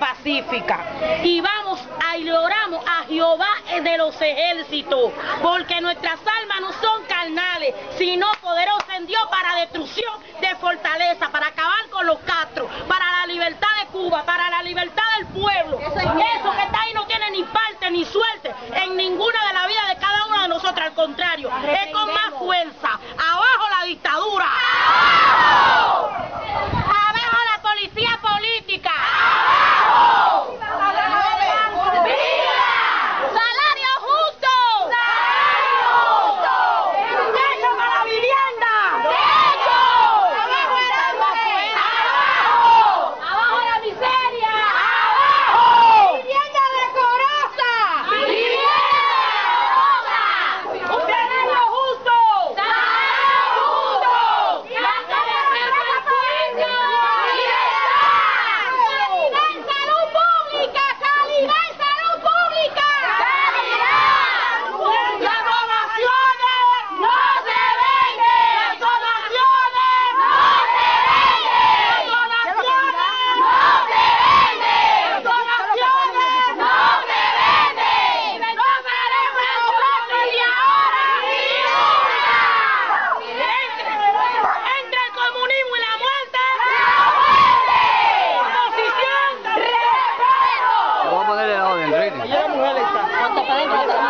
pacífica. Y vamos a y a Jehová de los ejércitos, porque nuestras almas no son carnales, sino poderosas en Dios para destrucción de fortaleza, para acabar con los castros, para la libertad de Cuba, Thank you.